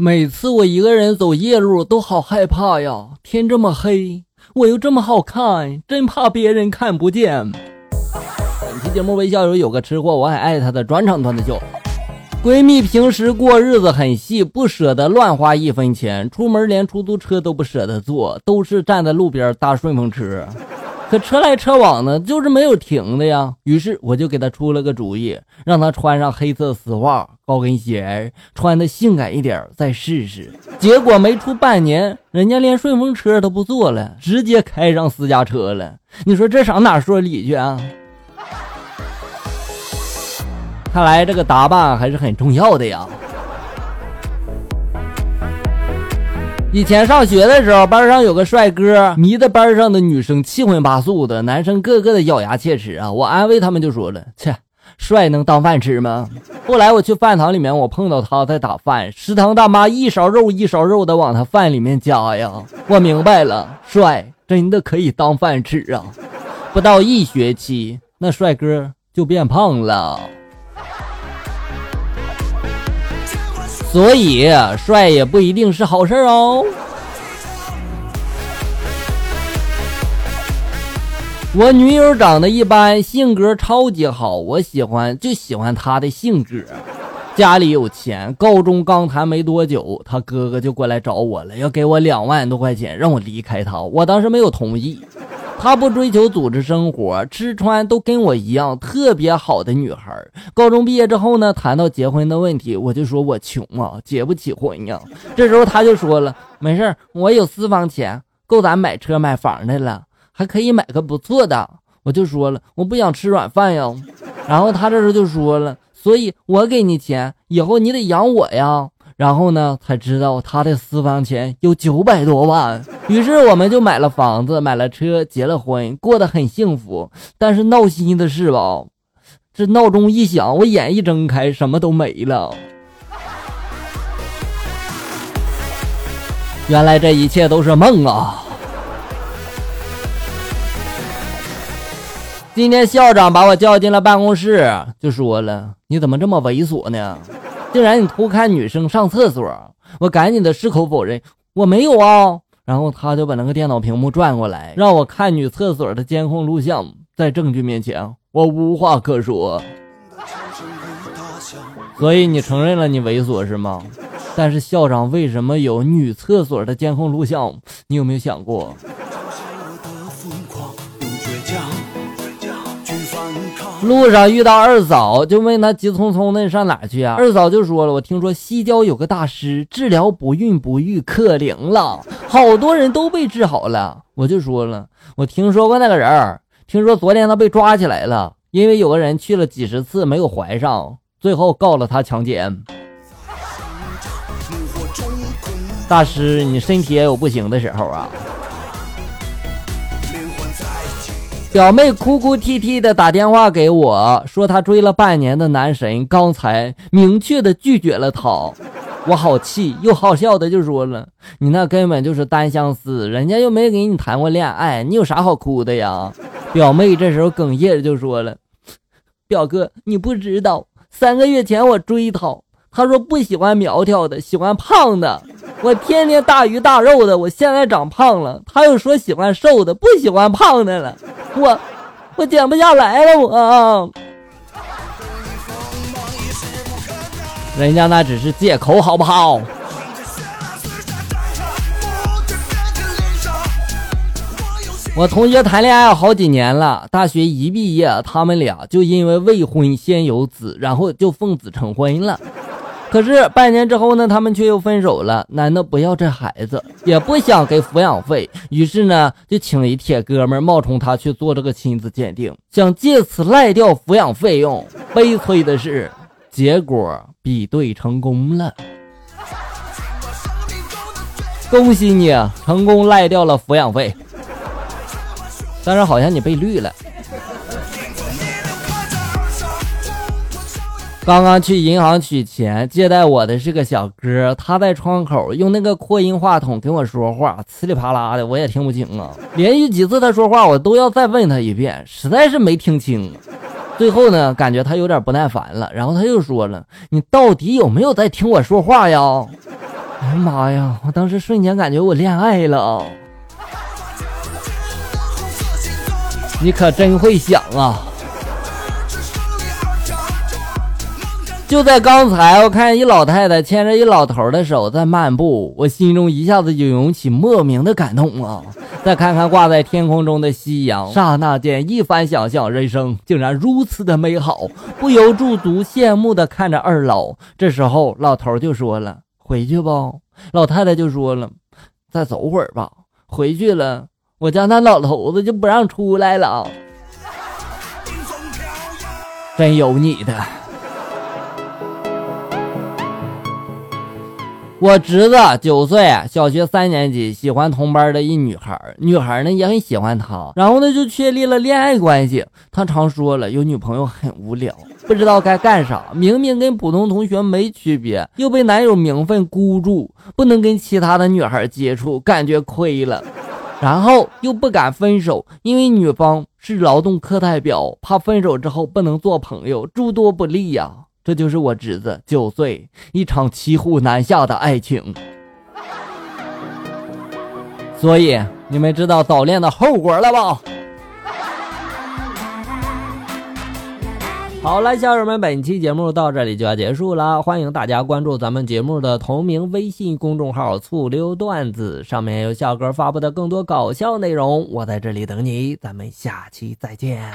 每次我一个人走夜路都好害怕呀，天这么黑，我又这么好看，真怕别人看不见。本期节目微笑有有个吃货，我很爱他的专场段子秀。闺蜜平时过日子很细，不舍得乱花一分钱，出门连出租车都不舍得坐，都是站在路边搭顺风车。可车来车往的，就是没有停的呀。于是我就给他出了个主意，让他穿上黑色丝袜、高跟鞋，穿的性感一点再试试。结果没出半年，人家连顺风车都不坐了，直接开上私家车了。你说这上哪说理去啊？看来这个打扮还是很重要的呀。以前上学的时候，班上有个帅哥，迷的班上的女生七荤八素的，男生个个的咬牙切齿啊。我安慰他们就说了：“切，帅能当饭吃吗？”后来我去饭堂里面，我碰到他在打饭，食堂大妈一勺肉一勺肉的往他饭里面加呀。我明白了，帅真的可以当饭吃啊！不到一学期，那帅哥就变胖了。所以，帅也不一定是好事哦。我女友长得一般，性格超级好，我喜欢就喜欢她的性格。家里有钱，高中刚谈没多久，他哥哥就过来找我了，要给我两万多块钱，让我离开他。我当时没有同意。她不追求组织生活，吃穿都跟我一样，特别好的女孩。高中毕业之后呢，谈到结婚的问题，我就说我穷啊，结不起婚呀。这时候她就说了，没事我有私房钱，够咱买车买房的了，还可以买个不错的。我就说了，我不想吃软饭呀。然后她这时候就说了，所以我给你钱，以后你得养我呀。然后呢，才知道他的私房钱有九百多万。于是我们就买了房子，买了车，结了婚，过得很幸福。但是闹心的是吧，这闹钟一响，我眼一睁开，什么都没了。原来这一切都是梦啊！今天校长把我叫进了办公室，就说了：“你怎么这么猥琐呢？”竟然你偷看女生上厕所，我赶紧的矢口否认，我没有啊。然后他就把那个电脑屏幕转过来，让我看女厕所的监控录像，在证据面前，我无话可说。所以你承认了你猥琐是吗？但是校长为什么有女厕所的监控录像？你有没有想过？路上遇到二嫂，就问他急匆匆的上哪去啊？二嫂就说了：“我听说西郊有个大师治疗不孕不育可灵了，好多人都被治好了。”我就说了：“我听说过那个人，听说昨天他被抓起来了，因为有个人去了几十次没有怀上，最后告了他强奸。”大师，你身体也有不行的时候啊。表妹哭哭啼啼的打电话给我说，她追了半年的男神刚才明确的拒绝了她。我好气又好笑的就说了：“你那根本就是单相思，人家又没给你谈过恋爱，你有啥好哭的呀？”表妹这时候哽咽着就说了：“表哥，你不知道，三个月前我追他，他说不喜欢苗条的，喜欢胖的。”我天天大鱼大肉的，我现在长胖了，他又说喜欢瘦的，不喜欢胖的了，我我减不下来了，我。人家那只是借口，好不好？我同学谈恋爱好几年了，大学一毕业，他们俩就因为未婚先有子，然后就奉子成婚了。可是半年之后呢，他们却又分手了。男的不要这孩子，也不想给抚养费，于是呢，就请一铁哥们冒充他去做这个亲子鉴定，想借此赖掉抚养费用。悲催的是，结果比对成功了。恭喜你，成功赖掉了抚养费。但是好像你被绿了。刚刚去银行取钱，接待我的是个小哥，他在窗口用那个扩音话筒跟我说话，呲里啪啦的，我也听不清啊。连续几次他说话，我都要再问他一遍，实在是没听清。最后呢，感觉他有点不耐烦了，然后他又说了：“你到底有没有在听我说话呀？”哎呀妈呀！我当时瞬间感觉我恋爱了。你可真会想啊！就在刚才，我看一老太太牵着一老头的手在漫步，我心中一下子就涌起莫名的感动啊！再看看挂在天空中的夕阳，刹那间一番想象，人生竟然如此的美好，不由驻足羡慕的看着二老。这时候，老头就说了：“回去吧。”老太太就说了：“再走会儿吧。”回去了。我家那老头子就不让出来了，真有你的！我侄子九岁，小学三年级，喜欢同班的一女孩，女孩呢也很喜欢他，然后呢就确立了恋爱关系。他常说了，有女朋友很无聊，不知道该干啥，明明跟普通同学没区别，又被男友名分箍住，不能跟其他的女孩接触，感觉亏了。然后又不敢分手，因为女方是劳动课代表，怕分手之后不能做朋友，诸多不利呀。这就是我侄子九岁一场骑虎难下的爱情。所以你们知道早恋的后果了吧？好了，小友们，本期节目到这里就要结束了。欢迎大家关注咱们节目的同名微信公众号“醋溜段子”，上面有笑哥发布的更多搞笑内容。我在这里等你，咱们下期再见。